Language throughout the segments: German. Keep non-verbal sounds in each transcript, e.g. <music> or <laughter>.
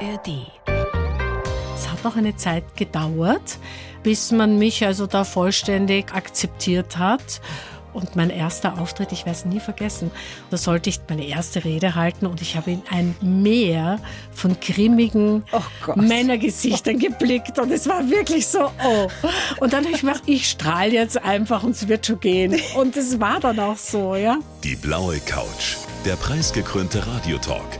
ARD. Es hat noch eine Zeit gedauert, bis man mich also da vollständig akzeptiert hat. Und mein erster Auftritt, ich werde es nie vergessen, da sollte ich meine erste Rede halten und ich habe in ein Meer von grimmigen Oh Männergesichtern <laughs> geblickt und es war wirklich so, oh. Und dann habe ich gedacht, ich strahle jetzt einfach und es wird schon gehen. Und es war dann auch so, ja. Die blaue Couch, der preisgekrönte Radiotalk.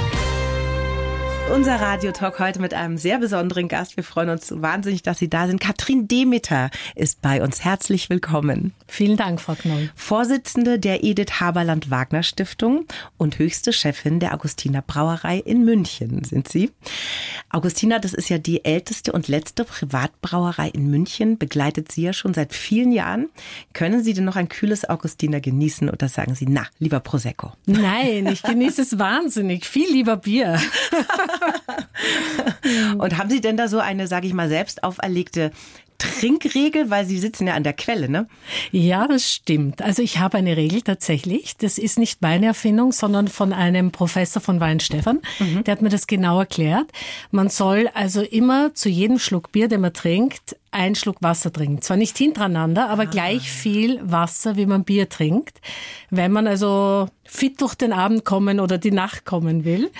Unser Radiotalk heute mit einem sehr besonderen Gast. Wir freuen uns wahnsinnig, dass Sie da sind. Katrin Demeter ist bei uns. Herzlich willkommen. Vielen Dank, Frau Knoll. Vorsitzende der Edith Haberland Wagner Stiftung und höchste Chefin der Augustiner Brauerei in München sind Sie. Augustina, das ist ja die älteste und letzte Privatbrauerei in München, begleitet Sie ja schon seit vielen Jahren. Können Sie denn noch ein kühles Augustiner genießen oder sagen Sie, na, lieber Prosecco? Nein, ich genieße es wahnsinnig. Viel lieber Bier. <laughs> <laughs> Und haben Sie denn da so eine, sage ich mal, selbst auferlegte Trinkregel, weil Sie sitzen ja an der Quelle, ne? Ja, das stimmt. Also ich habe eine Regel tatsächlich. Das ist nicht meine Erfindung, sondern von einem Professor von Weinstefan. Mhm. Der hat mir das genau erklärt. Man soll also immer zu jedem Schluck Bier, den man trinkt, einen Schluck Wasser trinken. Zwar nicht hintereinander, aber gleich viel Wasser, wie man Bier trinkt. Wenn man also fit durch den Abend kommen oder die Nacht kommen will.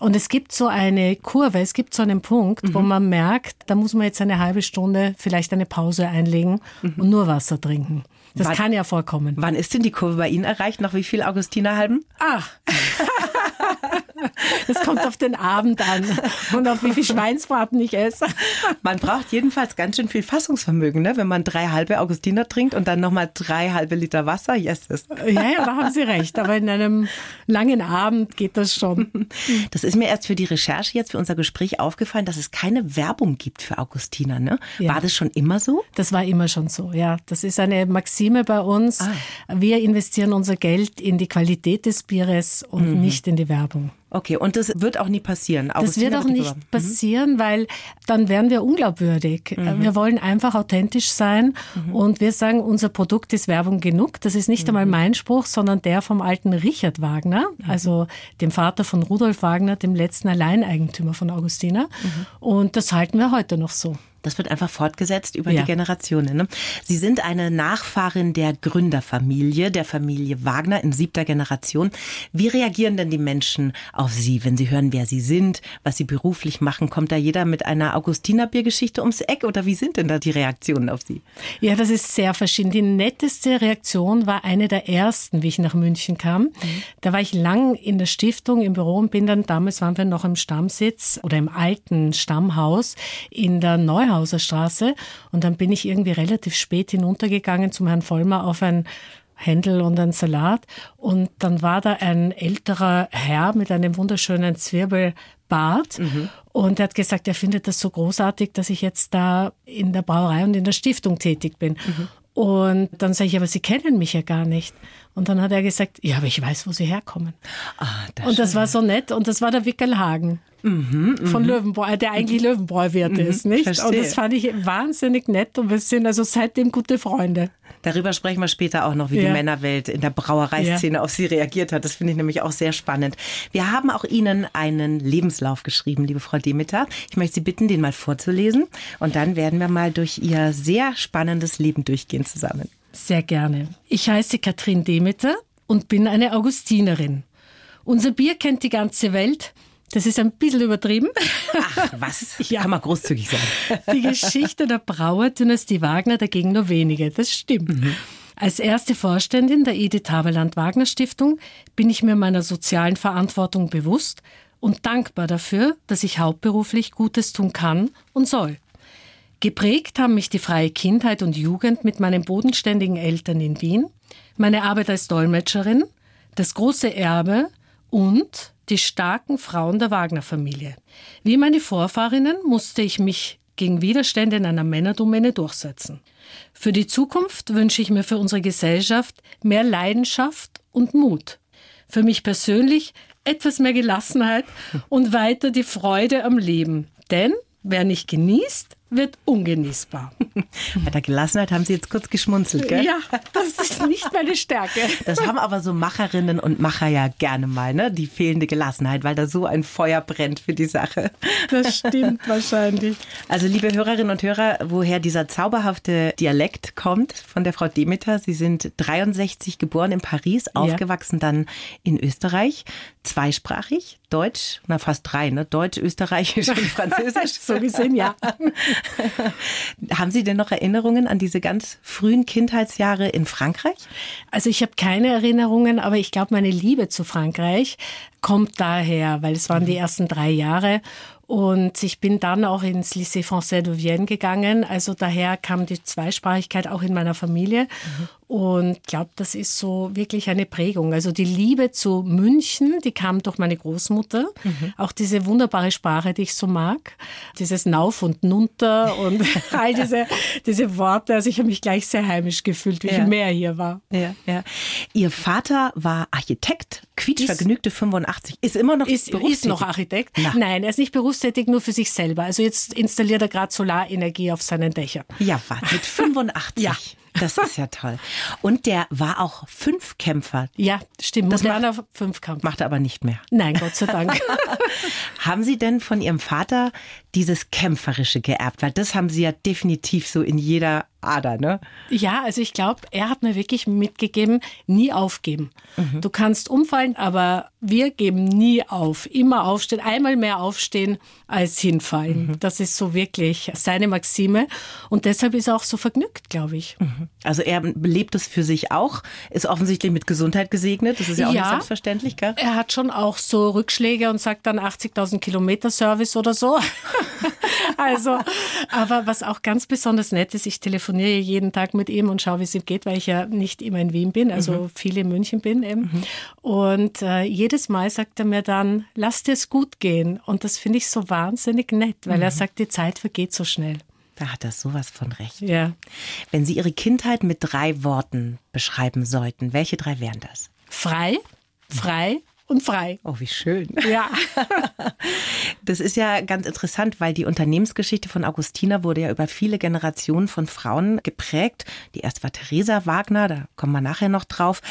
Und es gibt so eine Kurve, es gibt so einen Punkt, wo man merkt, da muss man jetzt eine halbe Stunde vielleicht eine Pause einlegen und nur Wasser trinken. Das Wann- kann ja vorkommen. Wann ist denn die Kurve bei Ihnen erreicht? Nach wie viel Augustinerhalben? Ah. Es kommt auf den Abend an und auf wie viel Schweinsbraten ich esse. Man braucht jedenfalls ganz schön viel Fassungsvermögen, ne? wenn man drei halbe Augustiner trinkt und dann nochmal drei halbe Liter Wasser. Yes, yes. Ja, ja, da haben Sie recht. Aber in einem langen Abend geht das schon. <laughs> Das ist mir erst für die Recherche jetzt für unser Gespräch aufgefallen, dass es keine Werbung gibt für Augustiner. Ne? Ja. War das schon immer so? Das war immer schon so, ja. Das ist eine Maxime bei uns. Wir investieren unser Geld in die Qualität des Bieres und nicht in die Werbung. Okay, und das wird auch nie passieren. Das Augustiner wird auch nicht beworben. passieren, weil dann wären wir unglaubwürdig. Wir wollen einfach authentisch sein und wir sagen, unser Produkt ist Werbung genug. Das ist nicht einmal mein Spruch, sondern der vom alten Richard Wagner, also dem Vater von Rudolf Wagner, dem letzten Alleineigentümer von Augustina. Und das halten wir heute noch so. Das wird einfach fortgesetzt über Ja. die Generationen. Ne? Sie sind eine Nachfahrin der Gründerfamilie, der Familie Wagner in siebter Generation. Wie reagieren denn die Menschen auf Sie, wenn sie hören, wer Sie sind, was Sie beruflich machen? Kommt da jeder mit einer Augustinerbiergeschichte ums Eck oder wie sind denn da die Reaktionen auf Sie? Ja, das ist sehr verschieden. Die netteste Reaktion war eine der ersten, wie ich nach München kam. Da war ich lang in der Stiftung im Büro und bin dann, damals waren wir noch im Stammsitz oder im alten Stammhaus in der Neuhauser Straße. Und dann bin ich irgendwie relativ spät hinuntergegangen zum Herrn Vollmer auf ein Händel und ein Salat. Und dann war da ein älterer Herr mit einem wunderschönen Zwirbelbart. Und er hat gesagt, er findet das so großartig, dass ich jetzt da in der Brauerei und in der Stiftung tätig bin. Und dann sage ich, aber Sie kennen mich ja gar nicht. Und dann hat er gesagt, ja, aber ich weiß, wo Sie herkommen. Ah, das Und das war so nett. Und das war der Wickelhagen von Löwenbräu, der eigentlich Löwenbräuwirt ist, nicht? Und verstehe. das fand ich wahnsinnig nett. Und wir sind also seitdem gute Freunde. Darüber sprechen wir später auch noch, wie die Ja. Männerwelt in der Brauereiszene auf Sie reagiert hat. Das finde ich nämlich auch sehr spannend. Wir haben auch Ihnen einen Lebenslauf geschrieben, liebe Frau Demeter. Ich möchte Sie bitten, den mal vorzulesen. Und dann werden wir mal durch Ihr sehr spannendes Leben durchgehen zusammen. Sehr gerne. Ich heiße Katrin Demeter und bin eine Augustinerin. Unser Bier kennt die ganze Welt. Das ist ein bisschen übertrieben. Ach, was? <laughs> Ja. Kann man großzügig sein. <laughs> Die Geschichte der Brauerdynastie Wagner dagegen nur wenige. Das stimmt. Als erste Vorständin der Edith Haberland Wagner Stiftung bin ich mir meiner sozialen Verantwortung bewusst und dankbar dafür, dass ich hauptberuflich Gutes tun kann und soll. Geprägt haben mich die freie Kindheit und Jugend mit meinen bodenständigen Eltern in Wien, meine Arbeit als Dolmetscherin, das große Erbe und die starken Frauen der Wagner-Familie. Wie meine Vorfahrinnen musste ich mich gegen Widerstände in einer Männerdomäne durchsetzen. Für die Zukunft wünsche ich mir für unsere Gesellschaft mehr Leidenschaft und Mut. für mich persönlich etwas mehr Gelassenheit und weiter die Freude am Leben. Denn wer nicht genießt, wird ungenießbar. <laughs> Bei der Gelassenheit haben Sie jetzt kurz geschmunzelt, gell? Ja, das ist nicht meine Stärke. Das haben aber so Macherinnen und Macher ja gerne mal, ne? Die fehlende Gelassenheit, weil da so ein Feuer brennt für die Sache. Das stimmt <laughs> wahrscheinlich. Also, liebe Hörerinnen und Hörer, woher dieser zauberhafte Dialekt kommt von der Frau Demeter. Sie sind 63 geboren in Paris, aufgewachsen ja. dann in Österreich, zweisprachig, Deutsch, na fast drei, ne? Deutsch, Österreichisch und <laughs> Französisch. so gesehen, ja. <laughs> Haben Sie denn noch Erinnerungen an diese ganz frühen Kindheitsjahre in Frankreich? Also ich habe keine Erinnerungen, aber ich glaube, meine Liebe zu Frankreich kommt daher, weil es waren die ersten drei Jahre und ich bin dann auch ins Lycée Français de Vienne gegangen. Also daher kam die Zweisprachigkeit auch in meiner Familie. Mhm. Und glaube, das ist so wirklich eine Prägung. Also die Liebe zu München, die kam durch meine Großmutter. Mhm. Auch diese wunderbare Sprache, die ich so mag. Dieses Nauf und Nunter <laughs> und all diese, diese Worte. Also ich habe mich gleich sehr heimisch gefühlt, wie ja. ich mehr hier war. Ja, ja. Ihr Vater war Architekt, quietschvergnügte 85. Ist immer noch ist, ist noch Architekt? Na. Nein, er ist nicht berufstätig, nur für sich selber. Also jetzt installiert er gerade Solarenergie auf seinen Dächern. Ja, mit 85. <laughs> ja. Das ist ja toll. Und der war auch Fünfkämpfer. Ja, stimmt. Das war er Fünfkampf. Macht er aber nicht mehr. Nein, Gott sei Dank. <laughs> <laughs> haben Sie denn von Ihrem Vater dieses Kämpferische geerbt? Weil das haben Sie ja definitiv so in jeder Ader, ne? Ja, also ich glaube, er hat mir wirklich mitgegeben, nie aufgeben. Mhm. Du kannst umfallen, aber wir geben nie auf. Immer aufstehen, einmal mehr aufstehen als hinfallen. Mhm. Das ist so wirklich seine Maxime. Und deshalb ist er auch so vergnügt, glaube ich. Mhm. Also er lebt es für sich auch, ist offensichtlich mit Gesundheit gesegnet. Das ist ja auch ja, nicht selbstverständlich, gell? Er hat schon auch so Rückschläge und sagt dann 80.000 Kilometer Service oder so. <laughs> <laughs> also, aber was auch ganz besonders nett ist, ich telefoniere jeden Tag mit ihm und schaue, wie es ihm geht, weil ich ja nicht immer in Wien bin, also mhm. viel in München bin eben. Mhm. Und äh, jedes Mal sagt er mir dann, lass dir es gut gehen. Und das finde ich so wahnsinnig nett, weil mhm. er sagt, die Zeit vergeht so schnell. Da hat er sowas von recht. Ja. Wenn Sie Ihre Kindheit mit drei Worten beschreiben sollten, welche drei wären das? Frei, frei und frei. Oh, wie schön. Ja. <laughs> Das ist ja ganz interessant, weil die Unternehmensgeschichte von Augustina wurde ja über viele Generationen von Frauen geprägt. Die erste war Theresa Wagner, da kommen wir nachher noch drauf.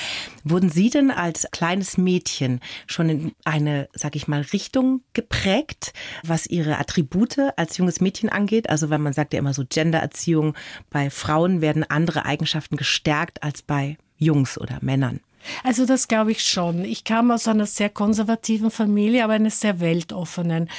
Wurden Sie denn als kleines Mädchen schon in eine, sag ich mal, Richtung geprägt, was Ihre Attribute als junges Mädchen angeht? Also, wenn man sagt ja immer so Gendererziehung, bei Frauen werden andere Eigenschaften gestärkt als bei Jungs oder Männern. Also das glaube ich schon. Ich kam aus einer sehr konservativen Familie, aber einer sehr weltoffenen.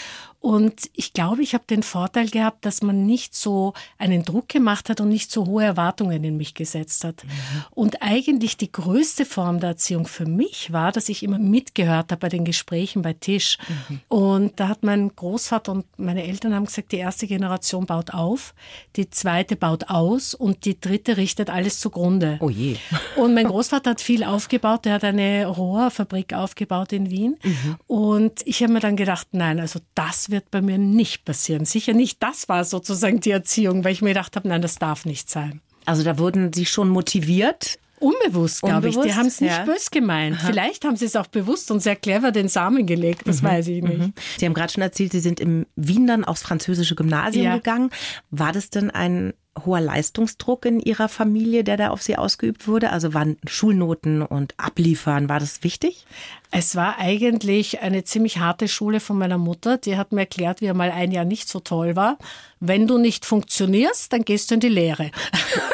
Und ich glaube, ich habe den Vorteil gehabt, dass man nicht so einen Druck gemacht hat und nicht so hohe Erwartungen in mich gesetzt hat. Mhm. Und eigentlich die größte Form der Erziehung für mich war, dass ich immer mitgehört habe bei den Gesprächen bei Tisch. Mhm. Und da hat mein Großvater und meine Eltern haben gesagt, die erste Generation baut auf, die zweite baut aus und die dritte richtet alles zugrunde. Oh je. Und mein <laughs> Großvater hat viel aufgebaut. Er hat eine Rohrfabrik aufgebaut in Wien. Mhm. Und ich habe mir dann gedacht, nein, also das wird wird bei mir nicht passieren. Sicher nicht das war sozusagen die Erziehung, weil ich mir gedacht habe, nein, das darf nicht sein. Also da wurden Sie schon motiviert? Unbewusst, glaube ich. Die haben es nicht ja. bös gemeint. Aha. Vielleicht haben sie es auch bewusst und sehr clever den Samen gelegt, das mhm. weiß ich nicht. Mhm. Sie haben gerade schon erzählt, Sie sind im Wien dann aufs französische Gymnasium ja. gegangen. War das denn ein hoher Leistungsdruck in Ihrer Familie, der da auf Sie ausgeübt wurde? Also waren Schulnoten und Abliefern, war das wichtig? Es war eigentlich eine ziemlich harte Schule von meiner Mutter. Die hat mir erklärt, wie er mal ein Jahr nicht so toll war. Wenn du nicht funktionierst, dann gehst du in die Lehre. <laughs>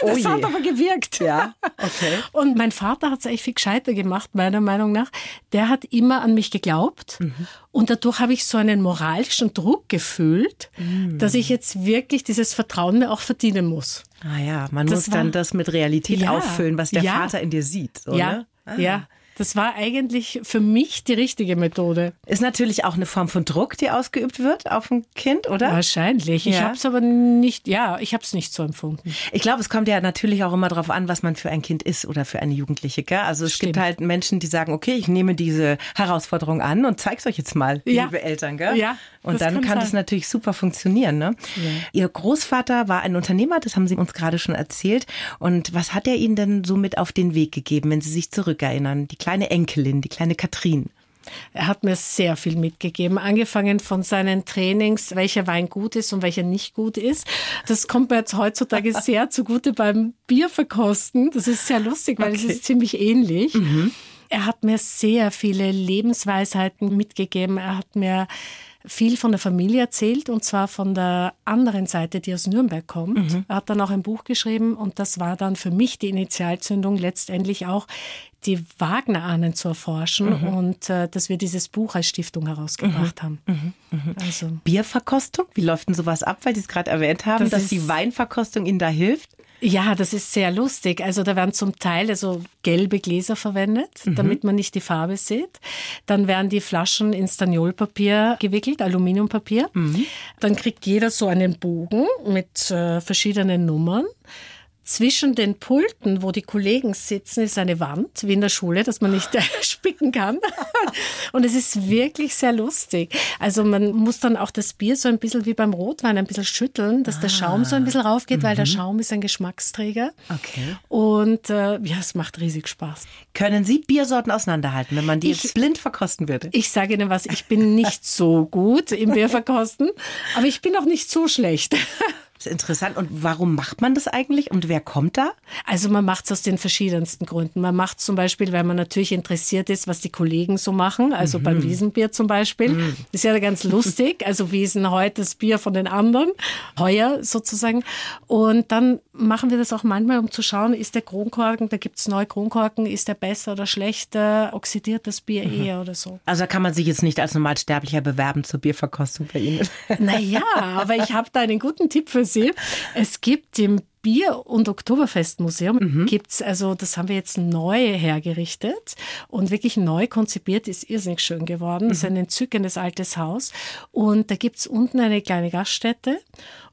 Oh das je. hat aber gewirkt. Ja, okay. Und mein Vater hat es eigentlich viel gescheiter gemacht, meiner Meinung nach. Der hat immer an mich geglaubt. Mhm. Und dadurch habe ich so einen moralischen Druck gefühlt, mhm. dass ich jetzt wirklich dieses Vertrauen mir auch verdienen muss. Ah ja, man das muss war, dann das mit Realität ja, auffüllen, was der ja, Vater in dir sieht. So, ja, ne? ah. ja. Das war eigentlich für mich die richtige Methode. Ist natürlich auch eine Form von Druck, die ausgeübt wird auf ein Kind, oder? Wahrscheinlich. Ja. Ich habe es aber nicht, ja, ich habe es nicht so empfunden. Ich glaube, es kommt ja natürlich auch immer darauf an, was man für ein Kind ist oder für eine Jugendliche. Gell? Also es Stimmt. gibt halt Menschen, die sagen, okay, ich nehme diese Herausforderung an und zeig's euch jetzt mal, ja. liebe Eltern. Gell? Ja. Und dann kann, kann das natürlich super funktionieren. Ne? Ja. Ihr Großvater war ein Unternehmer, das haben Sie uns gerade schon erzählt. Und was hat er Ihnen denn so mit auf den Weg gegeben, wenn Sie sich zurückerinnern? Die kleine Enkelin, die kleine Katrin. Er hat mir sehr viel mitgegeben, angefangen von seinen Trainings, welcher Wein gut ist und welcher nicht gut ist. Das kommt mir jetzt heutzutage <laughs> sehr zugute beim Bierverkosten. Das ist sehr lustig, weil okay. es ist ziemlich ähnlich. Mhm. Er hat mir sehr viele Lebensweisheiten mitgegeben. Er hat mir viel von der Familie erzählt und zwar von der anderen Seite, die aus Nürnberg kommt. Mhm. Er hat dann auch ein Buch geschrieben und das war dann für mich die Initialzündung, letztendlich auch die Wagner-Ahnen zu erforschen mhm. und äh, dass wir dieses Buch als Stiftung herausgebracht mhm. haben. Mhm. mhm. Also. Bierverkostung, wie läuft denn sowas ab, weil Sie es gerade erwähnt haben, das dass die Weinverkostung Ihnen da hilft? Ja, das ist sehr lustig. Also da werden zum Teil also gelbe Gläser verwendet, mhm. damit man nicht die Farbe sieht. Dann werden die Flaschen in Staniolpapier gewickelt, Aluminiumpapier. Mhm. Dann kriegt jeder so einen Bogen mit äh, verschiedenen Nummern. Zwischen den Pulten, wo die Kollegen sitzen, ist eine Wand, wie in der Schule, dass man nicht <laughs> spicken kann. <laughs> Und es ist wirklich sehr lustig. Also man muss dann auch das Bier so ein bisschen wie beim Rotwein ein bisschen schütteln, dass ah. der Schaum so ein bisschen raufgeht, mhm. weil der mhm. Schaum ist ein Geschmacksträger. Okay. Und äh, ja, es macht riesig Spaß. Können Sie Biersorten auseinanderhalten, wenn man die ich, jetzt blind verkosten würde? Ich sage Ihnen was, ich bin nicht so gut im <laughs> Bierverkosten, aber ich bin auch nicht so schlecht. Das ist interessant. Und warum macht man das eigentlich? Und wer kommt da? Also man macht es aus den verschiedensten Gründen. Man macht es zum Beispiel, weil man natürlich interessiert ist, was die Kollegen so machen. Also mhm. beim Wiesenbier zum Beispiel. Mhm. Das ist ja ganz lustig. Also Wiesen heute das Bier von den anderen. Heuer sozusagen. Und dann machen wir das auch manchmal, um zu schauen, ist der Kronkorken, da gibt es neue Kronkorken, ist der besser oder schlechter? Oxidiert das Bier mhm. eher oder so? Also kann man sich jetzt nicht als Normalsterblicher bewerben zur Bierverkostung bei Ihnen. Naja, aber ich habe da einen guten Tipp für Sie. Sie. Es gibt im Bier- und Oktoberfestmuseum mhm. gibt's also, das haben wir jetzt neu hergerichtet und wirklich neu konzipiert, ist irrsinnig schön geworden. Mhm. ist ein entzückendes altes Haus. Und da gibt es unten eine kleine Gaststätte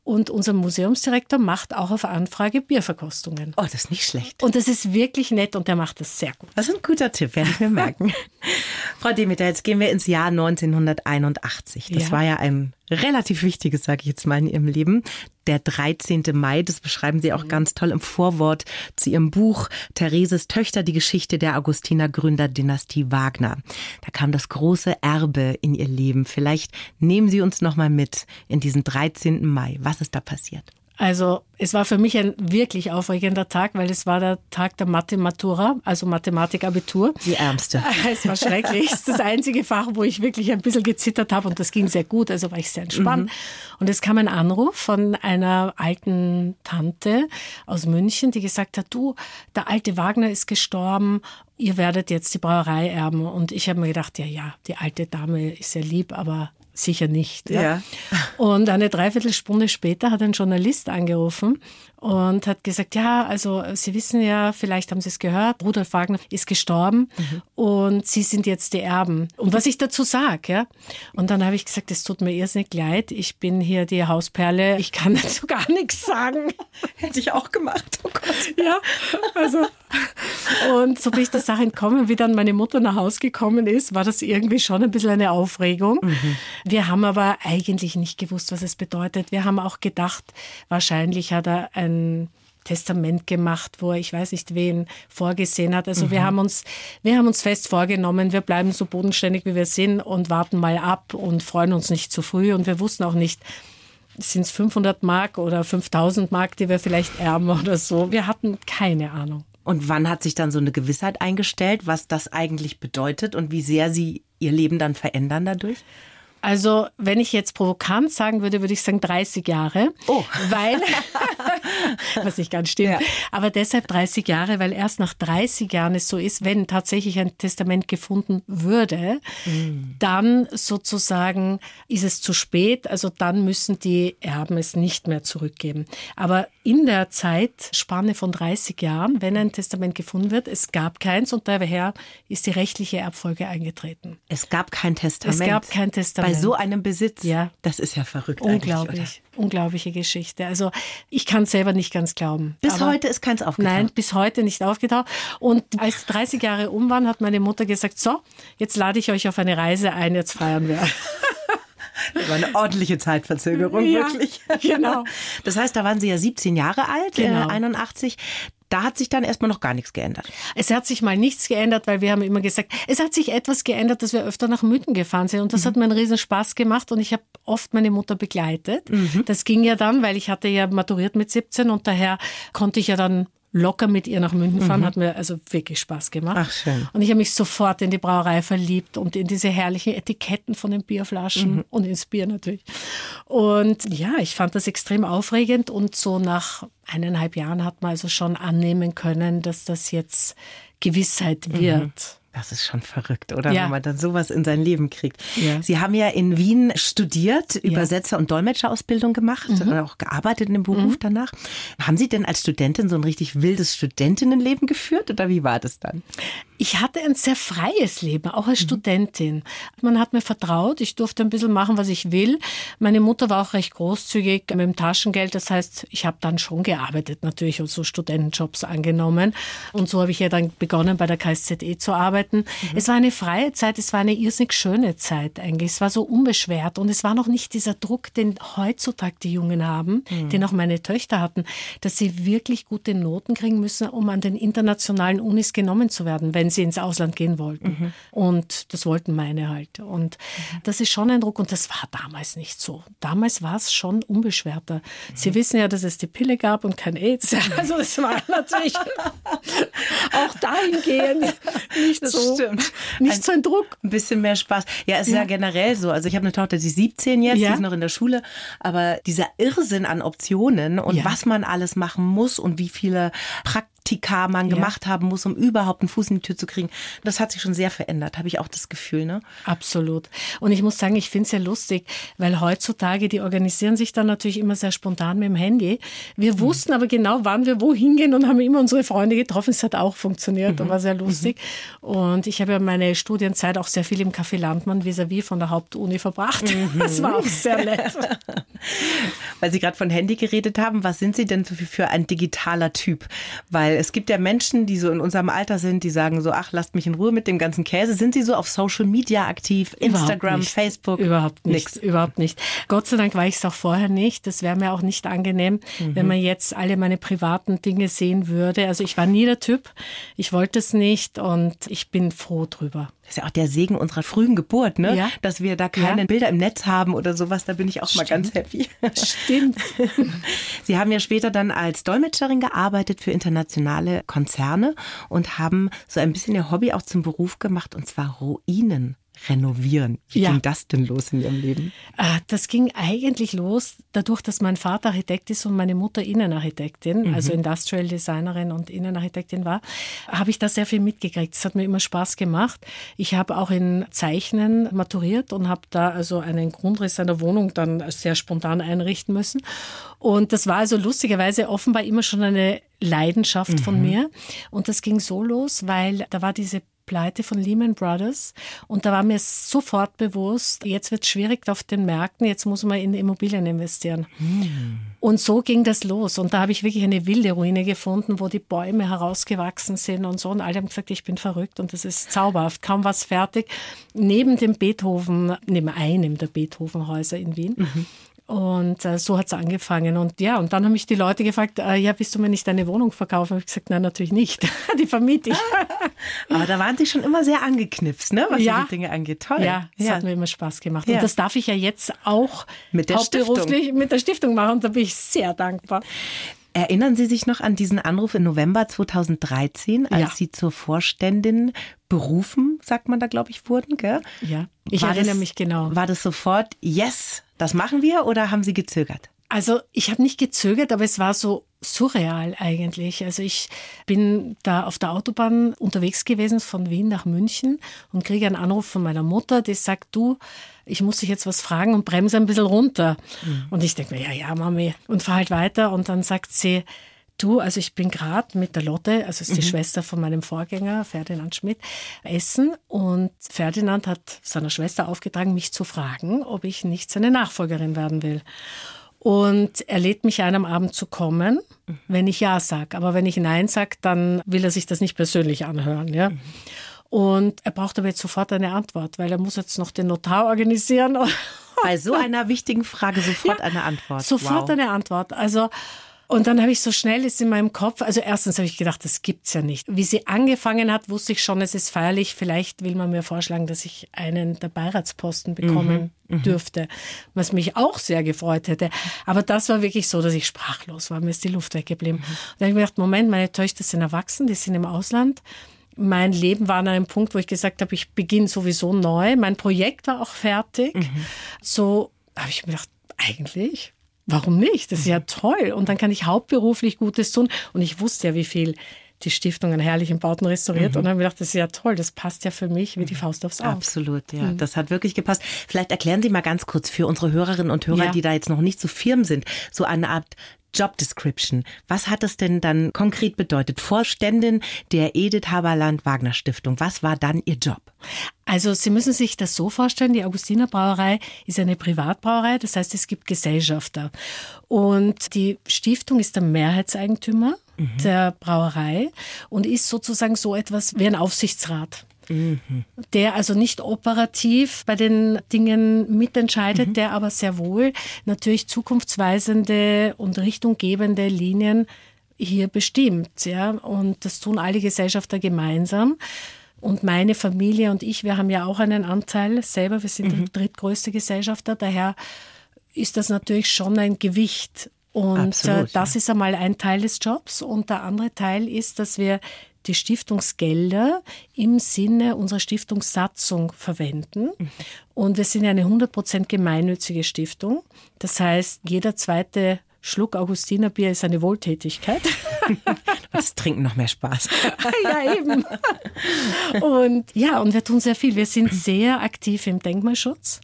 und unser Museumsdirektor macht auch auf Anfrage Bierverkostungen. Oh, das ist nicht schlecht. Und das ist wirklich nett und der macht das sehr gut. Das ist ein guter Tipp, werde ich mir merken. <laughs> Frau Demeter, jetzt gehen wir ins Jahr 1981. Das ja. war ja ein relativ wichtiges, sage ich jetzt mal, in Ihrem Leben. Der 13. Mai, das beschreiben Sie auch mhm. ganz toll im Vorwort zu Ihrem Buch Thereses Töchter, die Geschichte der Augustiner Gründerdynastie Wagner. Da kam das große Erbe in Ihr Leben. Vielleicht nehmen Sie uns noch mal mit in diesen 13. Mai. Was ist da passiert? Also es war für mich ein wirklich aufregender Tag, weil es war der Tag der Mathematura, also Mathematikabitur. Die Ärmste. <laughs> Es war schrecklich. Es ist das einzige Fach, wo ich wirklich ein bisschen gezittert habe und das ging sehr gut, also war ich sehr entspannt. Mhm. Und es kam ein Anruf von einer alten Tante aus München, die gesagt hat, du, der alte Wagner ist gestorben ihr werdet jetzt die Brauerei erben. Und ich habe mir gedacht, ja, ja, die alte Dame ist ja lieb, aber sicher nicht. Ja. ja. Und eine Dreiviertelstunde später hat ein Journalist angerufen und hat gesagt, ja, also Sie wissen ja, vielleicht haben Sie es gehört, Rudolf Wagner ist gestorben mhm. und Sie sind jetzt die Erben. Und was ich dazu sage, ja. Und dann habe ich gesagt, es tut mir irrsinnig leid, ich bin hier die Hausperle, ich kann <laughs> dazu gar nichts sagen. <laughs> Hätte ich auch gemacht, oh Gott. Ja, also und so bin ich der Sache entkommen. Wie dann meine Mutter nach Hause gekommen ist, war das irgendwie schon ein bisschen eine Aufregung. Mhm. Wir haben aber eigentlich nicht gewusst, was es bedeutet. Wir haben auch gedacht, wahrscheinlich hat er ein Testament gemacht, wo er, ich weiß nicht wen, vorgesehen hat. Also mhm. wir haben uns, wir haben uns fest vorgenommen, wir bleiben so bodenständig, wie wir sind und warten mal ab und freuen uns nicht zu früh. Und wir wussten auch nicht, sind es 500 Mark oder 5000 Mark, die wir vielleicht erben oder so. Wir hatten keine Ahnung. Und wann hat sich dann so eine Gewissheit eingestellt, was das eigentlich bedeutet und wie sehr Sie Ihr Leben dann verändern dadurch? Also, wenn ich jetzt provokant sagen würde, würde ich sagen 30 Jahre. Oh. Weil, <laughs> was nicht ganz stimmt. Ja. Aber deshalb 30 Jahre, weil erst nach 30 Jahren es so ist, wenn tatsächlich ein Testament gefunden würde, mhm. dann sozusagen ist es zu spät. Also dann müssen die Erben es nicht mehr zurückgeben. Aber in der Zeitspanne von 30 Jahren, wenn ein Testament gefunden wird, es gab keins und daher ist die rechtliche Erbfolge eingetreten. Es gab kein Testament. Es gab kein Testament bei so einem Besitz. Ja. Das ist ja verrückt. Unglaublich. Unglaubliche Geschichte. Also ich kann es selber nicht ganz glauben. Bis heute ist keins aufgetaucht. Nein, bis heute nicht aufgetaucht. Und als 30 Jahre um waren, hat meine Mutter gesagt, so, jetzt lade ich euch auf eine Reise ein, jetzt feiern wir. <laughs> Das war eine ordentliche Zeitverzögerung, ja, wirklich. Genau. Das heißt, da waren Sie ja 17 Jahre alt, äh, genau. äh, 81. da hat sich dann erstmal noch gar nichts geändert. Es hat sich mal nichts geändert, weil wir haben immer gesagt, es hat sich etwas geändert, dass wir öfter nach Mythen gefahren sind. Und das mhm. hat mir einen riesen Spaß gemacht und ich habe oft meine Mutter begleitet. Mhm. Das ging ja dann, weil ich hatte ja maturiert mit 17 und daher konnte ich ja dann locker mit ihr nach München fahren, mhm. hat mir also wirklich Spaß gemacht. Ach, schön. Und ich habe mich sofort in die Brauerei verliebt und in diese herrlichen Etiketten von den Bierflaschen mhm. und ins Bier natürlich. Und ja, ich fand das extrem aufregend und so nach eineinhalb Jahren hat man also schon annehmen können, dass das jetzt Gewissheit mhm. wird. Das ist schon verrückt, oder? Ja. Wenn man dann sowas in sein Leben kriegt. Ja. Sie haben ja in Wien studiert, Übersetzer- und Dolmetscherausbildung gemacht, mhm. auch gearbeitet in dem Beruf mhm. danach. Haben Sie denn als Studentin so ein richtig wildes Studentinnenleben geführt oder wie war das dann? Ich hatte ein sehr freies Leben, auch als mhm. Studentin. Man hat mir vertraut, ich durfte ein bisschen machen, was ich will. Meine Mutter war auch recht großzügig mit dem Taschengeld. Das heißt, ich habe dann schon gearbeitet natürlich und so Studentenjobs angenommen. Und so habe ich ja dann begonnen, bei der KSZE zu arbeiten. Mhm. Es war eine freie Zeit, es war eine irrsinnig schöne Zeit eigentlich. Es war so unbeschwert und es war noch nicht dieser Druck, den heutzutage die Jungen haben, mhm. den auch meine Töchter hatten, dass sie wirklich gute Noten kriegen müssen, um an den internationalen Unis genommen zu werden, wenn wenn sie ins Ausland gehen wollten. Mhm. Und das wollten meine halt. Und mhm. das ist schon ein Druck. Und das war damals nicht so. Damals war es schon unbeschwerter. Mhm. Sie wissen ja, dass es die Pille gab und kein AIDS. <laughs> Also das war <laughs> natürlich auch dahingehend nicht das so, stimmt. nicht ein, so ein Druck. Ein bisschen mehr Spaß. Ja, es ist ja, ja generell so. Also ich habe eine Tochter, die ist 17 jetzt, ja. die ist noch in der Schule. Aber dieser Irrsinn an Optionen und ja. was man alles machen muss und wie viele Praktiken Praktika man ja. gemacht haben muss, um überhaupt einen Fuß in die Tür zu kriegen. Das hat sich schon sehr verändert, habe ich auch das Gefühl. Ne? Absolut. Und ich muss sagen, ich finde es ja lustig, weil heutzutage, die organisieren sich dann natürlich immer sehr spontan mit dem Handy. Wir mhm. wussten aber genau, wann wir wohin gehen und haben immer unsere Freunde getroffen. Es hat auch funktioniert mhm. und war sehr lustig. Mhm. Und ich habe ja meine Studienzeit auch sehr viel im Café Landmann vis-à-vis -vis von der Hauptuni verbracht. Mhm. Das war auch sehr nett. <laughs> Weil Sie gerade von Handy geredet haben, was sind Sie denn für ein digitaler Typ? Weil es gibt ja Menschen, die so in unserem Alter sind, die sagen so, ach, lasst mich in Ruhe mit dem ganzen Käse. Sind Sie so auf Social Media aktiv? Instagram, Facebook? Überhaupt nicht. Nix. Überhaupt nicht. Gott sei Dank war ich es auch vorher nicht. Das wäre mir auch nicht angenehm, mhm. wenn man jetzt alle meine privaten Dinge sehen würde. Also ich war nie der Typ. Ich wollte es nicht und ich bin froh drüber. Das ist ja auch der Segen unserer frühen Geburt, ne? Ja. Dass wir da keine ja. Bilder im Netz haben oder sowas. Da bin ich auch Stimmt. mal ganz happy. Stimmt. <laughs> Sie haben ja später dann als Dolmetscherin gearbeitet für internationale Konzerne und haben so ein bisschen Ihr Hobby auch zum Beruf gemacht und zwar Ruinen renovieren. Wie ja. ging das denn los in Ihrem Leben? Ah, das ging eigentlich los dadurch, dass mein Vater Architekt ist und meine Mutter Innenarchitektin, mhm. also Industrial Designerin und Innenarchitektin war, habe ich da sehr viel mitgekriegt. Es hat mir immer Spaß gemacht. Ich habe auch in Zeichnen maturiert und habe da also einen Grundriss einer Wohnung dann sehr spontan einrichten müssen. Und das war also lustigerweise offenbar immer schon eine Leidenschaft mhm. von mir. Und das ging so los, weil da war diese Pleite von Lehman Brothers. Und da war mir sofort bewusst, jetzt wird es schwierig auf den Märkten, jetzt muss man in Immobilien investieren. Hm. Und so ging das los. Und da habe ich wirklich eine wilde Ruine gefunden, wo die Bäume herausgewachsen sind und so. Und alle haben gesagt, ich bin verrückt und das ist zauberhaft. Kaum was fertig. Neben dem Beethoven, neben einem der Beethovenhäuser in Wien. Mhm. Und äh, so hat es angefangen. Und ja, und dann haben mich die Leute gefragt, äh, ja, willst du mir nicht deine Wohnung verkaufen? Habe ich gesagt, nein, natürlich nicht. <laughs> die vermiete ich. <laughs> Aber da waren Sie schon immer sehr angeknipst, ne? was ja. die Dinge angeht. Toll. Ja, das ja. hat mir immer Spaß gemacht. Ja. Und das darf ich ja jetzt auch mit der hauptberuflich Stiftung. mit der Stiftung machen. Und da bin ich sehr dankbar. Erinnern Sie sich noch an diesen Anruf im November 2013, als ja. Sie zur Vorständin berufen, sagt man da, glaube ich, wurden, gell? Ja, ich war erinnere das, mich genau. War das sofort, yes, das machen wir oder haben Sie gezögert? Also ich habe nicht gezögert, aber es war so surreal eigentlich. Also ich bin da auf der Autobahn unterwegs gewesen von Wien nach München und kriege einen Anruf von meiner Mutter, die sagt, du, ich muss dich jetzt was fragen und bremse ein bisschen runter. Mhm. Und ich denke mir, ja, ja, Mami. Und fahre halt weiter und dann sagt sie, Du, also ich bin gerade mit der Lotte, also ist die mhm. Schwester von meinem Vorgänger, Ferdinand Schmidt, essen und Ferdinand hat seiner Schwester aufgetragen, mich zu fragen, ob ich nicht seine Nachfolgerin werden will. Und er lädt mich ein, am Abend zu kommen, mhm. wenn ich Ja sage. Aber wenn ich Nein sage, dann will er sich das nicht persönlich anhören. Ja? Mhm. Und er braucht aber jetzt sofort eine Antwort, weil er muss jetzt noch den Notar organisieren. Bei so einer wichtigen Frage sofort <laughs> ja, eine Antwort. Sofort wow. eine Antwort. Also Und dann habe ich so schnell ist in meinem Kopf, also erstens habe ich gedacht, das gibt's ja nicht. Wie sie angefangen hat, wusste ich schon, es ist feierlich. Vielleicht will man mir vorschlagen, dass ich einen der Beiratsposten bekommen mhm, mhm. dürfte, was mich auch sehr gefreut hätte. Aber das war wirklich so, dass ich sprachlos war. Mir ist die Luft weggeblieben. Mhm. Und dann habe ich mir gedacht, Moment, meine Töchter sind erwachsen, die sind im Ausland mein Leben war an einem Punkt, wo ich gesagt habe, ich beginne sowieso neu. Mein Projekt war auch fertig. Mhm. So habe ich mir gedacht, eigentlich, warum nicht? Das ist ja toll. Und dann kann ich hauptberuflich Gutes tun. Und ich wusste ja, wie viel die Stiftung an herrlichen Bauten restauriert. Mhm. Und dann habe ich gedacht, das ist ja toll, das passt ja für mich wie die Faust aufs Auge. Absolut, ja. Mhm. Das hat wirklich gepasst. Vielleicht erklären Sie mal ganz kurz für unsere Hörerinnen und Hörer, ja. die da jetzt noch nicht so firm sind, so eine Art Job Description. Was hat das denn dann konkret bedeutet? Vorständin der Edith Haberland Wagner Stiftung. Was war dann Ihr Job? Also Sie müssen sich das so vorstellen, die Augustiner Brauerei ist eine Privatbrauerei, das heißt es gibt Gesellschafter. Und die Stiftung ist der Mehrheitseigentümer mhm. der Brauerei und ist sozusagen so etwas wie ein Aufsichtsrat. Mhm. Der also nicht operativ bei den Dingen mitentscheidet, mhm. der aber sehr wohl natürlich zukunftsweisende und richtunggebende Linien hier bestimmt. Ja? Und das tun alle Gesellschafter gemeinsam. Und meine Familie und ich, wir haben ja auch einen Anteil selber. Wir sind mhm. der drittgrößte Gesellschafter. Daher ist das natürlich schon ein Gewicht. Und Absolut, äh, das ja. ist einmal ein Teil des Jobs. Und der andere Teil ist, dass wir die Stiftungsgelder im Sinne unserer Stiftungssatzung verwenden. Mhm. Und wir sind ja eine 100% gemeinnützige Stiftung. Das heißt, jeder zweite Schluck Augustinerbier ist eine Wohltätigkeit. <laughs> Das Trinken noch mehr Spaß. <laughs> ja, eben. Und ja, und wir tun sehr viel. Wir sind sehr aktiv im Denkmalschutz,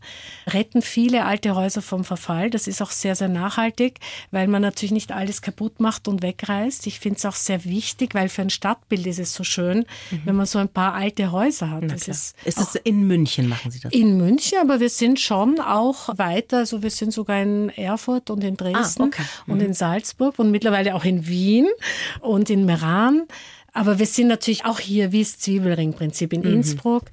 retten viele alte Häuser vom Verfall. Das ist auch sehr, sehr nachhaltig, weil man natürlich nicht alles kaputt macht und wegreißt. Ich finde es auch sehr wichtig, weil für ein Stadtbild ist es so schön, mhm. wenn man so ein paar alte Häuser hat. Das ist ist das in München, machen Sie das? In München, aber wir sind schon auch weiter. Also wir sind sogar in Erfurt und in Dresden ah, okay. Mhm. und in Salzburg und mittlerweile auch in Wien und in Meran. Aber wir sind natürlich auch hier wie das Zwiebelringprinzip in mhm. Innsbruck.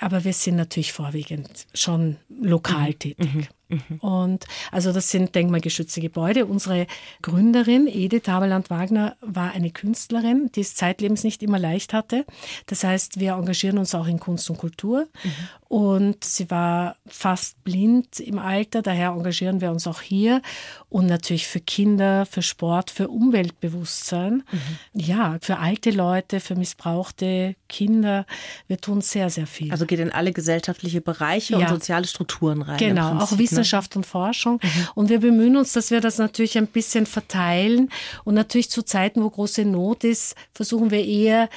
Aber wir sind natürlich vorwiegend schon lokal mhm. tätig. Mhm. Und also das sind denkmalgeschützte Gebäude. Unsere Gründerin Edith Haberland-Wagner war eine Künstlerin, die es zeitlebens nicht immer leicht hatte. Das heißt, wir engagieren uns auch in Kunst und Kultur. Mhm. Und sie war fast blind im Alter, daher engagieren wir uns auch hier. Und natürlich für Kinder, für Sport, für Umweltbewusstsein. Mhm. Ja, für alte Leute, für missbrauchte Kinder. Wir tun sehr, sehr viel. Also geht in alle gesellschaftliche Bereiche ja. und soziale Strukturen rein. Genau, Prinzip, auch Wissen Wissenschaft und Forschung. Mhm. Und wir bemühen uns, dass wir das natürlich ein bisschen verteilen. Und natürlich zu Zeiten, wo große Not ist, versuchen wir eher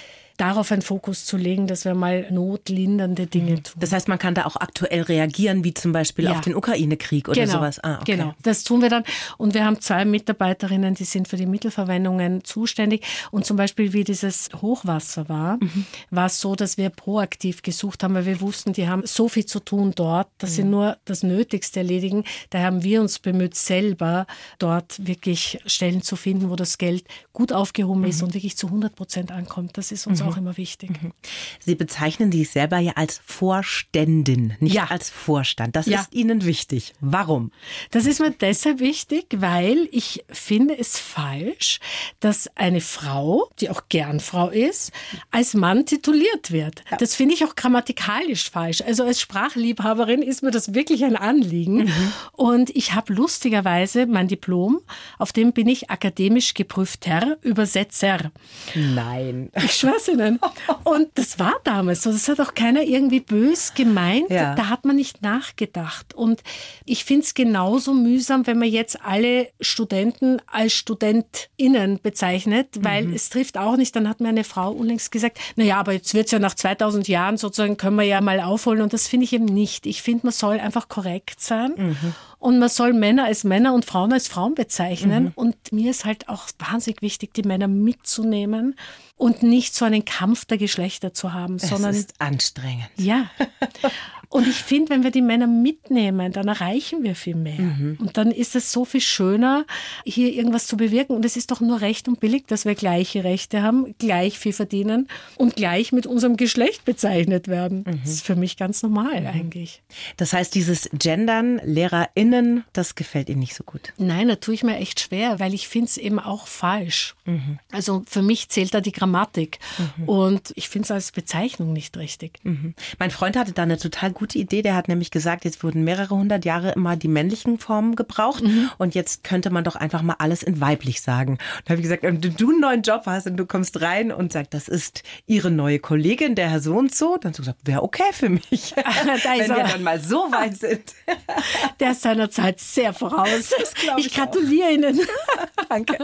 darauf einen Fokus zu legen, dass wir mal notlindernde Dinge mhm. tun. Das heißt, man kann da auch aktuell reagieren, wie zum Beispiel ja. auf den Ukraine-Krieg oder genau. sowas. Ah, okay. Genau, das tun wir dann. Und wir haben zwei Mitarbeiterinnen, die sind für die Mittelverwendungen zuständig. Und zum Beispiel, wie dieses Hochwasser war, mhm. war es so, dass wir proaktiv gesucht haben, weil wir wussten, die haben so viel zu tun dort, dass mhm. sie nur das Nötigste erledigen. Da haben wir uns bemüht, selber dort wirklich Stellen zu finden, wo das Geld gut aufgehoben ist mhm. und wirklich zu 100 Prozent ankommt. Das ist uns mhm. Auch immer wichtig. Mhm. Sie bezeichnen sich selber ja als Vorständin, nicht ja. als Vorstand. Das ja. ist Ihnen wichtig. Warum? Das ist mir deshalb wichtig, weil ich finde es falsch, dass eine Frau, die auch gern Frau ist, als Mann tituliert wird. Ja. Das finde ich auch grammatikalisch falsch. Also als Sprachliebhaberin ist mir das wirklich ein Anliegen. Mhm. Und ich habe lustigerweise mein Diplom, auf dem bin ich akademisch geprüfter Übersetzer. Nein. Ich schwör's Ihnen. Ihnen. Und das war damals so. Das hat auch keiner irgendwie bös gemeint. Ja. Da hat man nicht nachgedacht. Und ich finde es genauso mühsam, wenn man jetzt alle Studenten als StudentInnen bezeichnet, weil mhm. es trifft auch nicht. Dann hat mir eine Frau unlängst gesagt, naja, aber jetzt wird es ja nach 2000 Jahren sozusagen, können wir ja mal aufholen. Und das finde ich eben nicht. Ich finde, man soll einfach korrekt sein. Mhm. Und man soll Männer als Männer und Frauen als Frauen bezeichnen. Mhm. Und mir ist halt auch wahnsinnig wichtig, die Männer mitzunehmen und nicht so einen Kampf der Geschlechter zu haben, es sondern. ist anstrengend. Ja. <laughs> Und ich finde, wenn wir die Männer mitnehmen, dann erreichen wir viel mehr. Mhm. Und dann ist es so viel schöner, hier irgendwas zu bewirken. Und es ist doch nur recht und billig, dass wir gleiche Rechte haben, gleich viel verdienen und gleich mit unserem Geschlecht bezeichnet werden. Mhm. Das ist für mich ganz normal mhm. eigentlich. Das heißt, dieses Gendern, LehrerInnen, das gefällt Ihnen nicht so gut? Nein, da tue ich mir echt schwer, weil ich finde es eben auch falsch. Mhm. Also für mich zählt da die Grammatik. Mhm. Und ich finde es als Bezeichnung nicht richtig. Mhm. Mein Freund hatte da eine total gute Idee. Der hat nämlich gesagt, jetzt wurden mehrere hundert Jahre immer die männlichen Formen gebraucht mhm. und jetzt könnte man doch einfach mal alles in weiblich sagen. Und da habe ich gesagt, wenn du einen neuen Job hast und du kommst rein und sagst, das ist ihre neue Kollegin, der Herr so und so, dann du gesagt, wäre okay für mich. <laughs> wenn wir dann mal so weit sind. <laughs> Der ist seiner Zeit sehr voraus. ich, ich gratuliere Ihnen. <laughs> Danke.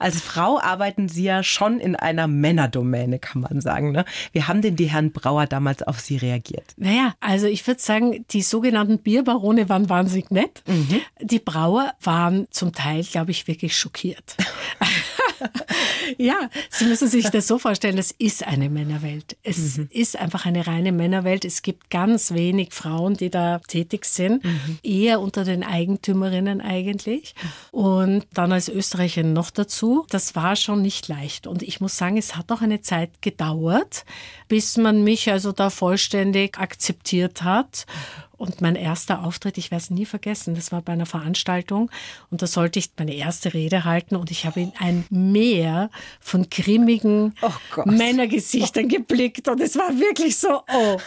Als Frau arbeiten Sie ja schon in einer Männerdomäne, kann man sagen. Ne? Wie haben denn die Herren Brauer damals auf Sie reagiert? Naja, also ich würde sagen, die sogenannten Bierbarone waren wahnsinnig nett. Mhm. Die Brauer waren zum Teil, glaube ich, wirklich schockiert. <laughs> ja, Sie müssen sich das so vorstellen, das ist eine Männerwelt. Es mhm. ist einfach eine reine Männerwelt. Es gibt ganz wenig Frauen, die da tätig sind, mhm. eher unter den Eigentümerinnen eigentlich. Und dann als Österreicherin noch dazu, das war schon nicht leicht. Und ich muss sagen, es hat auch eine Zeit gedauert, bis man mich also da vollständig akzeptiert hat. Und mein erster Auftritt, ich werde es nie vergessen, das war bei einer Veranstaltung und da sollte ich meine erste Rede halten und ich habe in ein Meer von grimmigen oh Männergesichtern geblickt und es war wirklich so, oh.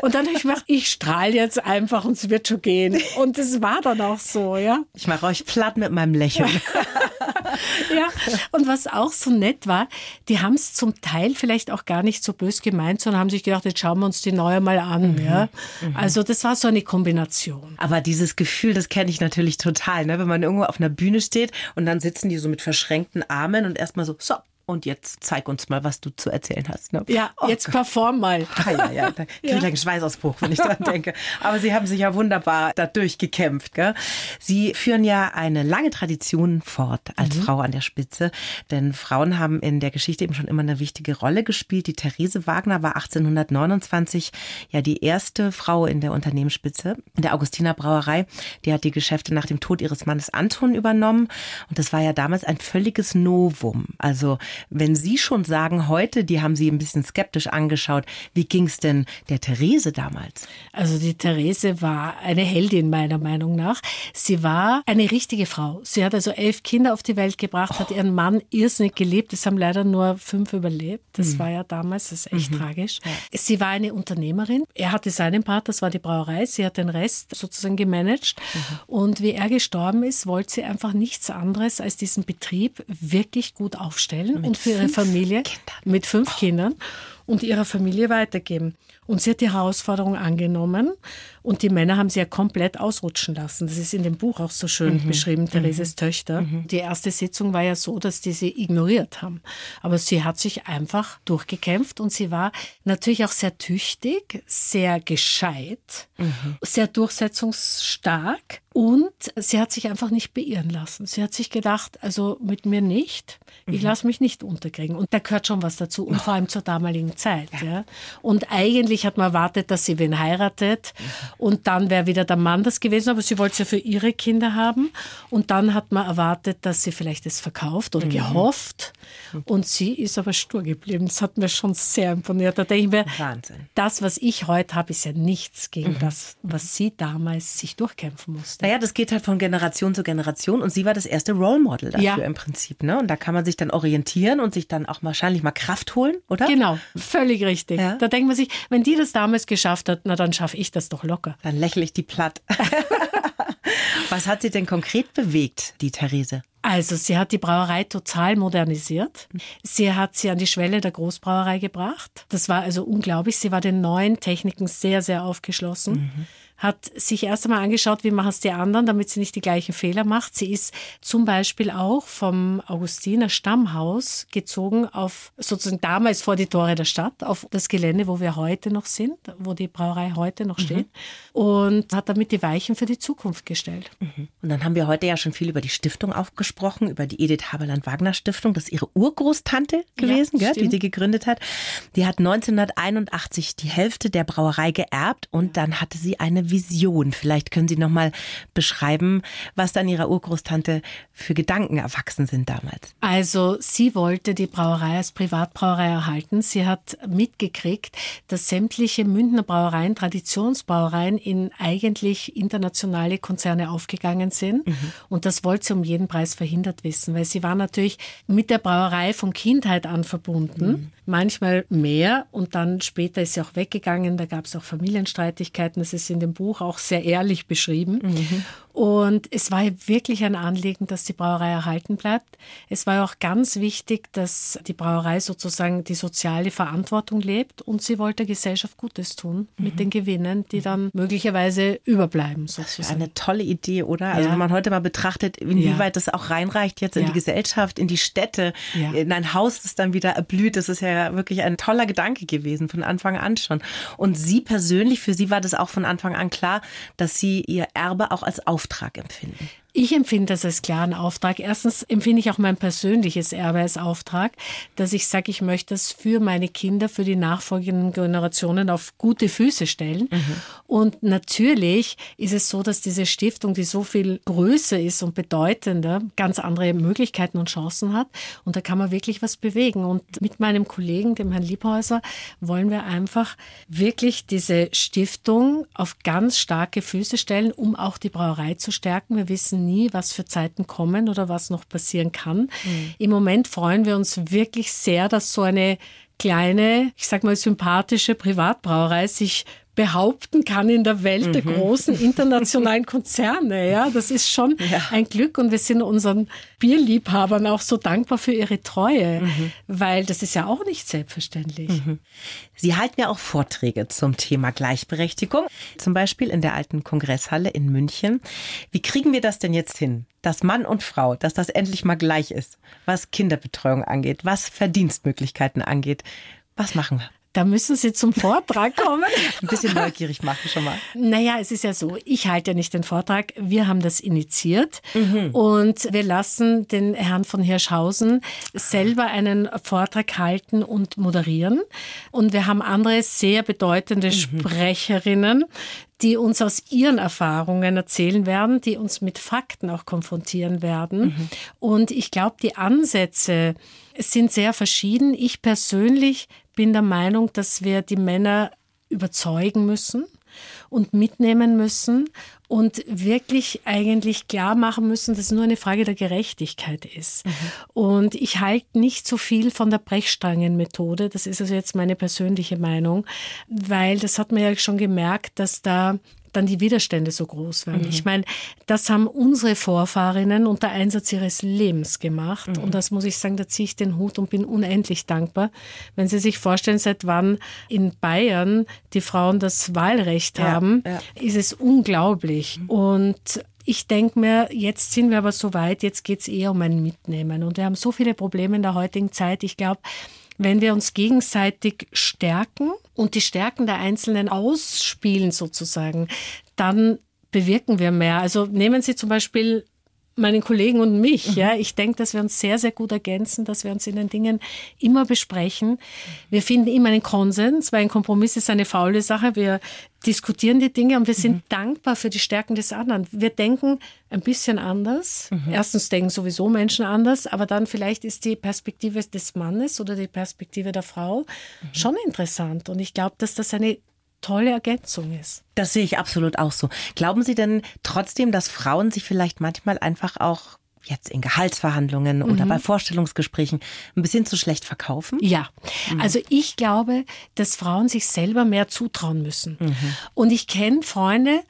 Und dann habe ich gedacht, ich strahle jetzt einfach und es wird schon gehen. Und es war dann auch so, ja. Ich mache euch platt mit meinem Lächeln. <laughs> ja, und was auch so nett war, die haben es zum Teil vielleicht auch gar nicht so bös gemeint, sondern haben sich gedacht, jetzt schauen wir uns die neue mal an. Mhm. Ja. Mhm. Also das war so eine Kombination. Aber dieses Gefühl, das kenne ich natürlich total, ne? wenn man irgendwo auf einer Bühne steht und dann sitzen die so mit verschränkten Armen und erstmal so, so, und jetzt zeig uns mal, was du zu erzählen hast. Ne? Ja, oh jetzt Gott. perform mal. Ah, ja, ja, da <laughs> kriege ich ja. einen Schweißausbruch, wenn ich daran denke. Aber Sie haben sich ja wunderbar dadurch gekämpft. Gell? Sie führen ja eine lange Tradition fort als mhm. Frau an der Spitze, denn Frauen haben in der Geschichte eben schon immer eine wichtige Rolle gespielt. Die Therese Wagner war 1829 ja die erste Frau in der Unternehmensspitze in der Augustiner Brauerei. Die hat die Geschäfte nach dem Tod ihres Mannes Anton übernommen und das war ja damals ein völliges Novum. Also wenn Sie schon sagen, heute, die haben Sie ein bisschen skeptisch angeschaut, wie ging es denn der Therese damals? Also die Therese war eine Heldin meiner Meinung nach. Sie war eine richtige Frau. Sie hat also elf Kinder auf die Welt gebracht, oh. hat ihren Mann irrsinnig geliebt. Es haben leider nur fünf überlebt. Das mhm. war ja damals, das ist echt mhm. tragisch. Ja. Sie war eine Unternehmerin. Er hatte seinen Part, das war die Brauerei. Sie hat den Rest sozusagen gemanagt. Mhm. Und wie er gestorben ist, wollte sie einfach nichts anderes als diesen Betrieb wirklich gut aufstellen und für ihre Familie Kindern. mit fünf oh. Kindern und ihrer Familie weitergeben. Und sie hat die Herausforderung angenommen und die Männer haben sie ja komplett ausrutschen lassen. Das ist in dem Buch auch so schön mhm. beschrieben. Thereses mhm. Töchter. Mhm. Die erste Sitzung war ja so, dass die sie ignoriert haben. Aber sie hat sich einfach durchgekämpft und sie war natürlich auch sehr tüchtig, sehr gescheit, mhm. sehr durchsetzungsstark und sie hat sich einfach nicht beirren lassen. Sie hat sich gedacht, also mit mir nicht. Ich mhm. lasse mich nicht unterkriegen. Und da gehört schon was dazu. Und vor allem zur damaligen Zeit. Ja. ja. Und eigentlich hat man erwartet, dass sie wen heiratet. Und dann wäre wieder der Mann das gewesen. Aber sie wollte es ja für ihre Kinder haben. Und dann hat man erwartet, dass sie vielleicht es verkauft oder mhm. gehofft. Und sie ist aber stur geblieben. Das hat mir schon sehr imponiert. Da denke ich mir, Wahnsinn. das, was ich heute habe, ist ja nichts gegen mhm. das, was sie damals sich durchkämpfen musste. Naja, das geht halt von Generation zu Generation und sie war das erste Role Model dafür ja. im Prinzip. Ne? Und da kann man sich dann orientieren und sich dann auch wahrscheinlich mal Kraft holen, oder? Genau, völlig richtig. Ja. Da denkt man sich, wenn die das damals geschafft hat, na dann schaffe ich das doch locker. Dann lächle ich die platt. <laughs> Was hat sie denn konkret bewegt, die Therese? Also sie hat die Brauerei total modernisiert. Sie hat sie an die Schwelle der Großbrauerei gebracht. Das war also unglaublich. Sie war den neuen Techniken sehr, sehr aufgeschlossen. Mhm hat sich erst einmal angeschaut, wie machen es die anderen, damit sie nicht die gleichen Fehler macht. Sie ist zum Beispiel auch vom Augustiner Stammhaus gezogen auf sozusagen damals vor die Tore der Stadt, auf das Gelände, wo wir heute noch sind, wo die Brauerei heute noch steht mhm. und hat damit die Weichen für die Zukunft gestellt. Mhm. Und dann haben wir heute ja schon viel über die Stiftung aufgesprochen, über die Edith Haberland-Wagner Stiftung. Das ist ihre Urgroßtante gewesen, ja, gell, die die gegründet hat. Die hat 1981 die Hälfte der Brauerei geerbt und dann hatte sie eine Vision. Vielleicht können Sie noch mal beschreiben, was dann ihrer Urgroßtante für Gedanken erwachsen sind damals. Also sie wollte die Brauerei als Privatbrauerei erhalten. Sie hat mitgekriegt, dass sämtliche Münchner Brauereien, Traditionsbrauereien in eigentlich internationale Konzerne aufgegangen sind. Mhm. Und das wollte sie um jeden Preis verhindert wissen, weil sie war natürlich mit der Brauerei von Kindheit an verbunden. Mhm. Manchmal mehr und dann später ist sie auch weggegangen. Da gab es auch Familienstreitigkeiten. Das ist in dem Buch auch sehr ehrlich beschrieben. Mhm. Und es war wirklich ein Anliegen, dass die Brauerei erhalten bleibt. Es war auch ganz wichtig, dass die Brauerei sozusagen die soziale Verantwortung lebt und sie wollte der Gesellschaft Gutes tun mhm. mit den Gewinnen, die dann möglicherweise überbleiben. Sozusagen. Das ist eine tolle Idee, oder? Also ja. wenn man heute mal betrachtet, inwieweit ja. das auch reinreicht jetzt in ja. die Gesellschaft, in die Städte, in ein Haus, das dann wieder erblüht, das ist ja wirklich ein toller Gedanke gewesen von Anfang an schon. Und Sie persönlich, für Sie war das auch von Anfang an klar, dass Sie Ihr Erbe auch als Auftrag Auftrag empfinden? Ich empfinde das als klaren Auftrag. Erstens empfinde ich auch mein persönliches Erbe als Auftrag, dass ich sage, ich möchte es für meine Kinder, für die nachfolgenden Generationen auf gute Füße stellen. Mhm. Und natürlich ist es so, dass diese Stiftung, die so viel größer ist und bedeutender, ganz andere Möglichkeiten und Chancen hat. Und da kann man wirklich was bewegen. Und mit meinem Kollegen, dem Herrn Liebhäuser, wollen wir einfach wirklich diese Stiftung auf ganz starke Füße stellen, um auch die Brauerei zu stärken. Wir wissen nie, was für Zeiten kommen oder was noch passieren kann. Mhm. Im Moment freuen wir uns wirklich sehr, dass so eine kleine, ich sag mal sympathische Privatbrauerei sich behaupten kann in der Welt mhm. der großen <laughs> internationalen Konzerne. Ja, das ist schon ja. ein Glück und wir sind unseren Bierliebhabern auch so dankbar für ihre Treue, mhm. weil das ist ja auch nicht selbstverständlich. Mhm. Sie halten ja auch Vorträge zum Thema Gleichberechtigung, zum Beispiel in der alten Kongresshalle in München. Wie kriegen wir das denn jetzt hin? dass Mann und Frau, dass das endlich mal gleich ist, was Kinderbetreuung angeht, was Verdienstmöglichkeiten angeht. Was machen wir? Da müssen Sie zum Vortrag <laughs> kommen. Ein bisschen neugierig machen schon mal. Naja, es ist ja so, ich halte ja nicht den Vortrag. Wir haben das initiiert mhm. und wir lassen den Herrn von Hirschhausen selber einen Vortrag halten und moderieren. Und wir haben andere sehr bedeutende mhm. Sprecherinnen, die uns aus ihren Erfahrungen erzählen werden, die uns mit Fakten auch konfrontieren werden. Mhm. Und ich glaube, die Ansätze sind sehr verschieden. Ich persönlich bin der Meinung, dass wir die Männer überzeugen müssen und mitnehmen müssen und wirklich eigentlich klar machen müssen, dass es nur eine Frage der Gerechtigkeit ist. Mhm. Und ich halte nicht so viel von der Brechstangenmethode. Das ist also jetzt meine persönliche Meinung, weil das hat man ja schon gemerkt, dass da dann die Widerstände so groß werden. Mhm. Ich meine, das haben unsere Vorfahrinnen unter Einsatz ihres Lebens gemacht. Mhm. Und das muss ich sagen, da ziehe ich den Hut und bin unendlich dankbar. Wenn Sie sich vorstellen, seit wann in Bayern die Frauen das Wahlrecht ja, haben, ja. ist es unglaublich. Mhm. Und ich denke mir, jetzt sind wir aber so weit, jetzt geht es eher um ein Mitnehmen. Und wir haben so viele Probleme in der heutigen Zeit. Ich glaube, wenn wir uns gegenseitig stärken und die Stärken der Einzelnen ausspielen sozusagen, dann bewirken wir mehr. Also nehmen Sie zum Beispiel meinen Kollegen und mich. Mhm. Ja, ich denke, dass wir uns sehr, sehr gut ergänzen, dass wir uns in den Dingen immer besprechen. Wir finden immer einen Konsens, weil ein Kompromiss ist eine faule Sache. Wir diskutieren die Dinge und wir sind mhm. dankbar für die Stärken des anderen. Wir denken ein bisschen anders. Mhm. Erstens denken sowieso Menschen anders, aber dann vielleicht ist die Perspektive des Mannes oder die Perspektive der Frau mhm. schon interessant. Und ich glaube, dass das eine tolle Ergänzung ist. Das sehe ich absolut auch so. Glauben Sie denn trotzdem, dass Frauen sich vielleicht manchmal einfach auch jetzt in Gehaltsverhandlungen mhm. oder bei Vorstellungsgesprächen ein bisschen zu schlecht verkaufen? Ja, mhm. also ich glaube, dass Frauen sich selber mehr zutrauen müssen. Mhm. Und ich kenne Freunde,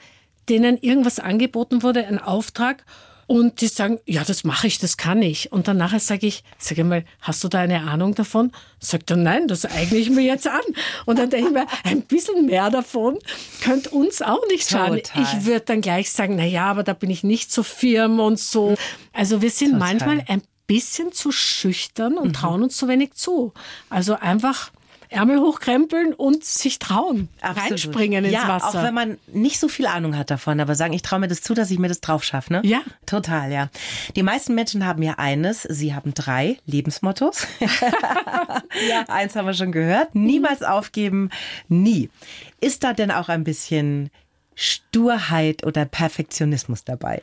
denen irgendwas angeboten wurde, ein Auftrag, Und die sagen, ja, das mache ich, das kann ich. Und dann nachher sage ich, sag mal, hast du da eine Ahnung davon? Sagt er, nein, das eigne ich mir jetzt an. Und dann denke ich mir, ein bisschen mehr davon könnte uns auch nicht schaden. Total. Ich würde dann gleich sagen, na ja, aber da bin ich nicht so firm und so. Also wir sind Total. manchmal ein bisschen zu schüchtern und mhm. trauen uns zu wenig zu. Also einfach Ärmel hochkrempeln und sich trauen, Absolut. reinspringen ins ja, Wasser. Auch wenn man nicht so viel Ahnung hat davon, aber sagen, ich traue mir das zu, dass ich mir das drauf schaffe. Ne? Ja. Total, ja. Die meisten Menschen haben ja eines, sie haben drei Lebensmottos. <laughs> ja. Eins haben wir schon gehört, niemals aufgeben, nie. Ist da denn auch ein bisschen Sturheit oder Perfektionismus dabei?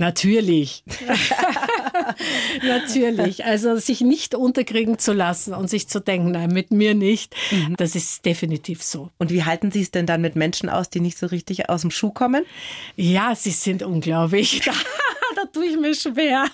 Natürlich. <laughs> <laughs> Natürlich. Also sich nicht unterkriegen zu lassen und sich zu denken, nein, mit mir nicht, mhm. das ist definitiv so. Und wie halten Sie es denn dann mit Menschen aus, die nicht so richtig aus dem Schuh kommen? Ja, sie sind unglaublich. Da, <laughs> da tue ich mir schwer.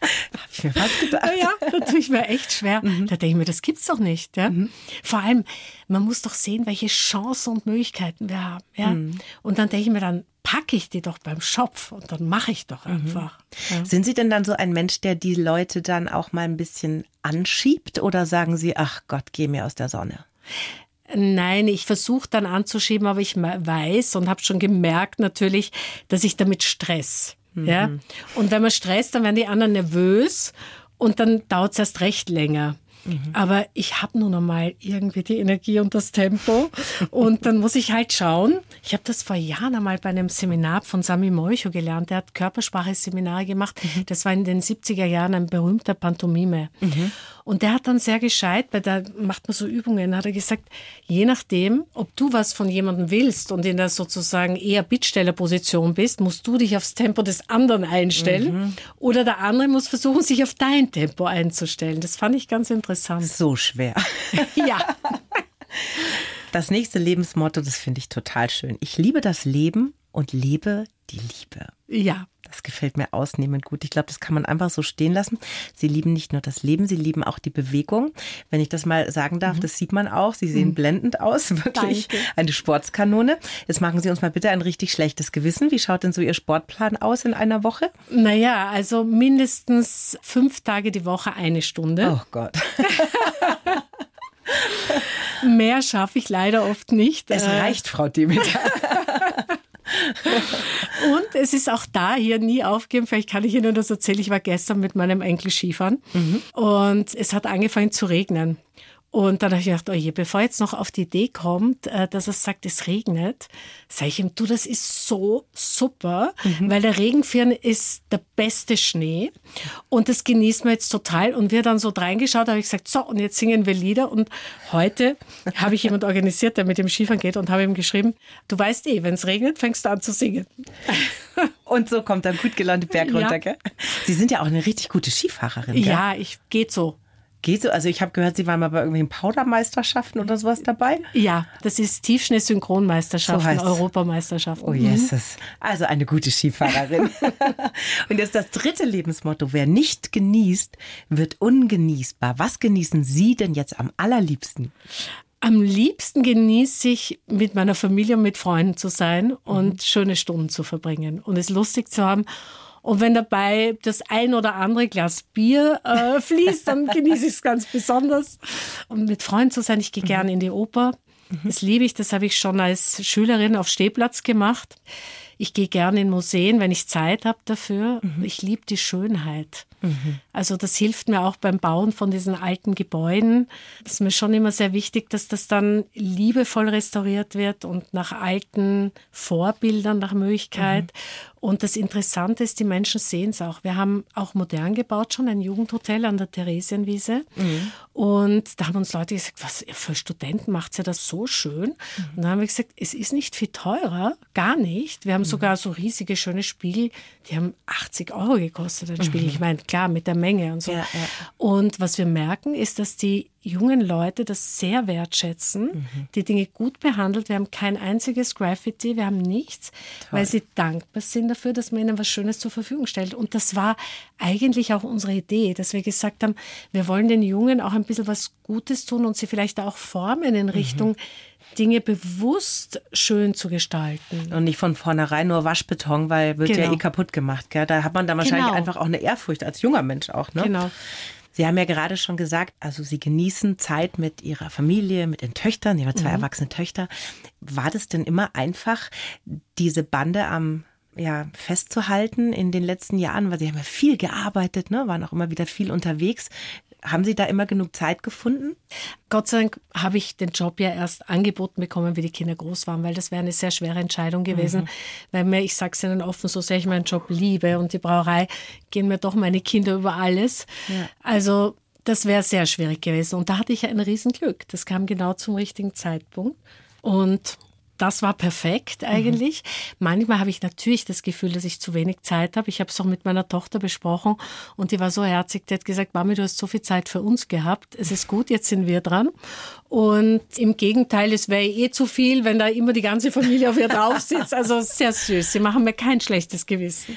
Hab ich mir fast gedacht. Ja, da tue ich mir echt schwer. Mhm. Da denke ich mir, das gibt's doch nicht. Ja? Mhm. Vor allem, man muss doch sehen, welche Chancen und Möglichkeiten wir haben. Ja? Mhm. Und dann denke ich mir dann, packe ich die doch beim Schopf und dann mache ich doch mhm. einfach. Mhm. Ja. Sind Sie denn dann so ein Mensch, der die Leute dann auch mal ein bisschen anschiebt oder sagen Sie, ach Gott, geh mir aus der Sonne? Nein, ich versuche dann anzuschieben, aber ich weiß und habe schon gemerkt natürlich, dass ich damit stress. Mhm. Ja? Und wenn man stresst, dann werden die anderen nervös und dann dauert es erst recht länger. Mhm. Aber ich habe nur noch mal irgendwie die Energie und das Tempo. und dann muss ich halt schauen. Ich habe das vor Jahren einmal bei einem Seminar von Sami Moicho gelernt. Der hat Körpersprache-Seminare gemacht. Mhm. Das war in den 70er Jahren ein berühmter Pantomime. Mhm. Und der hat dann sehr gescheit, weil da macht man so Übungen, hat er gesagt, je nachdem, ob du was von jemandem willst und in der sozusagen eher Bittstellerposition bist, musst du dich aufs Tempo des anderen einstellen mhm. oder der andere muss versuchen, sich auf dein Tempo einzustellen. Das fand ich ganz interessant. So schwer. <laughs> ja. <laughs> Das nächste Lebensmotto, das finde ich total schön. Ich liebe das Leben und lebe die Liebe. Ja. Das gefällt mir ausnehmend gut. Ich glaube, das kann man einfach so stehen lassen. Sie lieben nicht nur das Leben, sie lieben auch die Bewegung. Wenn ich das mal sagen darf, mhm. das sieht man auch. Sie sehen mhm. blendend aus, <laughs> wirklich Danke. eine Sportskanone. Jetzt machen Sie uns mal bitte ein richtig schlechtes Gewissen. Wie schaut denn so Ihr Sportplan aus in einer Woche? Naja, also mindestens fünf Tage die Woche eine Stunde. Oh Gott. <laughs> Mehr schaffe ich leider oft nicht. Es reicht, Frau Demeter. <laughs> <laughs> Und es ist auch da hier nie aufgeben. Vielleicht kann ich Ihnen das erzählen. Ich war gestern mit meinem Enkel Skifahren mhm. und es hat angefangen zu regnen. Und dann habe ich gedacht, oh je, bevor jetzt noch auf die Idee kommt, äh, dass er sagt, es regnet, sage ich ihm, du, das ist so super, mhm. weil der Regenfirn ist der beste Schnee und das genießen wir jetzt total. Und wir dann so reingeschaut, habe ich gesagt, so, und jetzt singen wir Lieder. Und heute habe ich jemand organisiert, der mit dem Skifahren geht und habe ihm geschrieben, du weißt eh, wenn es regnet, fängst du an zu singen. <laughs> Und so kommt dann gut gelaunt Berg runter, ja. gell? Sie sind ja auch eine richtig gute Skifahrerin, gell? Ja, ich geht so. Geht so? Also ich habe gehört, Sie waren mal bei irgendwelchen Powdermeisterschaften oder sowas dabei? Ja, das ist Tiefschnee-Synchronmeisterschaften, so Europameisterschaften. Oh Jesus. Also eine gute Skifahrerin. <laughs> Und jetzt das dritte Lebensmotto. Wer nicht genießt, wird ungenießbar. Was genießen Sie denn jetzt am allerliebsten? Am liebsten genieße ich, mit meiner Familie und mit Freunden zu sein und mhm. schöne Stunden zu verbringen und es lustig zu haben. Und wenn dabei das ein oder andere Glas Bier äh, fließt, dann <laughs> genieße ich es ganz besonders. Und mit Freunden zu sein, ich gehe mhm. gerne in die Oper. Mhm. Das liebe ich, das habe ich schon als Schülerin auf Stehplatz gemacht. Ich gehe gerne in Museen, wenn ich Zeit habe dafür. Mhm. Ich liebe die Schönheit. Mhm. Also das hilft mir auch beim Bauen von diesen alten Gebäuden. Das ist mir schon immer sehr wichtig, dass das dann liebevoll restauriert wird und nach alten Vorbildern nach Möglichkeit. Mhm. Und das Interessante ist, die Menschen sehen es auch. Wir haben auch modern gebaut, schon ein Jugendhotel an der Theresienwiese. Mhm. Und da haben uns Leute gesagt, was für Studenten macht ihr das so schön? Mhm. Und dann haben wir gesagt, es ist nicht viel teurer, gar nicht. Wir haben mhm. sogar so riesige, schöne Spiegel, die haben 80 Euro gekostet, ein Spiegel. Mhm. Ich meine, klar, mit der Menge und so. Ja, ja. Und was wir merken, ist, dass die jungen Leute das sehr wertschätzen, mhm. die Dinge gut behandelt. Wir haben kein einziges Graffiti, wir haben nichts, Toll. weil sie dankbar sind dafür, dass man ihnen was Schönes zur Verfügung stellt. Und das war eigentlich auch unsere Idee, dass wir gesagt haben, wir wollen den Jungen auch ein bisschen was Gutes tun und sie vielleicht auch formen in Richtung mhm. Dinge bewusst schön zu gestalten. Und nicht von vornherein nur Waschbeton, weil wird genau. ja eh kaputt gemacht. Gell? Da hat man dann wahrscheinlich genau. einfach auch eine Ehrfurcht als junger Mensch auch. Ne? Genau. Sie haben ja gerade schon gesagt, also Sie genießen Zeit mit Ihrer Familie, mit den Töchtern. Sie haben zwei mhm. erwachsene Töchter. War das denn immer einfach, diese Bande am ja, festzuhalten in den letzten Jahren, weil Sie haben ja viel gearbeitet, ne, waren auch immer wieder viel unterwegs. Haben Sie da immer genug Zeit gefunden? Gott sei Dank habe ich den Job ja erst angeboten bekommen, wie die Kinder groß waren, weil das wäre eine sehr schwere Entscheidung gewesen. Mhm. Weil mir, ich sage es Ihnen offen, so sehr ich meinen Job liebe und die Brauerei, gehen mir doch meine Kinder über alles. Ja. Also das wäre sehr schwierig gewesen. Und da hatte ich ja ein Riesenglück. Das kam genau zum richtigen Zeitpunkt. Und das war perfekt mhm. eigentlich. Mhm. Manchmal habe ich natürlich das Gefühl, dass ich zu wenig Zeit habe. Ich habe es auch mit meiner Tochter besprochen und die war so herzig, die hat gesagt, Mami, du hast so viel Zeit für uns gehabt. Es ist gut, jetzt sind wir dran. Und im Gegenteil, es wäre eh zu viel, wenn da immer die ganze Familie auf ihr drauf sitzt. Also <laughs> sehr süß. Sie machen mir kein schlechtes Gewissen.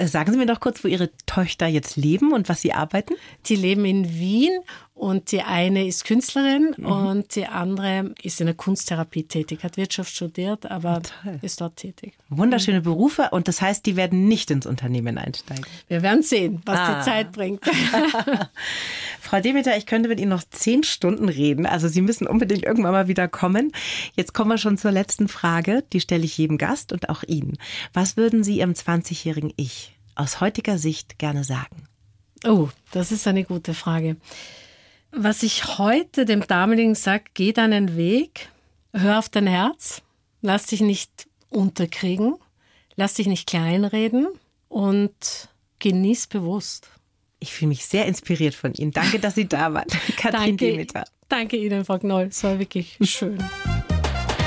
Sagen Sie mir doch kurz, wo Ihre Töchter jetzt leben und was sie arbeiten. Die leben in Wien und die eine ist Künstlerin mhm. und die andere ist in der Kunsttherapie tätig, hat Wirtschaft studiert, aber Toll. ist dort tätig. Wunderschöne Berufe und das heißt, die werden nicht ins Unternehmen einsteigen. Wir werden sehen, was ah. die Zeit bringt. <laughs> <laughs> Frau Demeter, ich könnte mit Ihnen noch zehn Stunden reden. Also Sie müssen unbedingt irgendwann mal wieder kommen. Jetzt kommen wir schon zur letzten Frage. Die stelle ich jedem Gast und auch Ihnen. Was würden Sie Ihrem 20-jährigen Ich aus heutiger Sicht gerne sagen? Oh, das ist eine gute Frage. Was ich heute dem damaligen sage, geh deinen Weg, hör auf dein Herz, lass dich nicht unterkriegen, lass dich nicht kleinreden und genieß bewusst. Ich fühle mich sehr inspiriert von Ihnen. Danke, dass Sie da waren. <laughs> Katrin danke, Demeter. Danke Ihnen, Frau Knoll. Es war wirklich schön.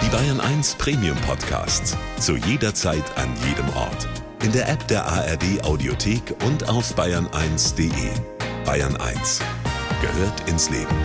Die Bayern 1 Premium Podcasts. Zu jeder Zeit, an jedem Ort. In der App der ARD Audiothek und auf bayern1.de. Bayern 1 gehört ins Leben.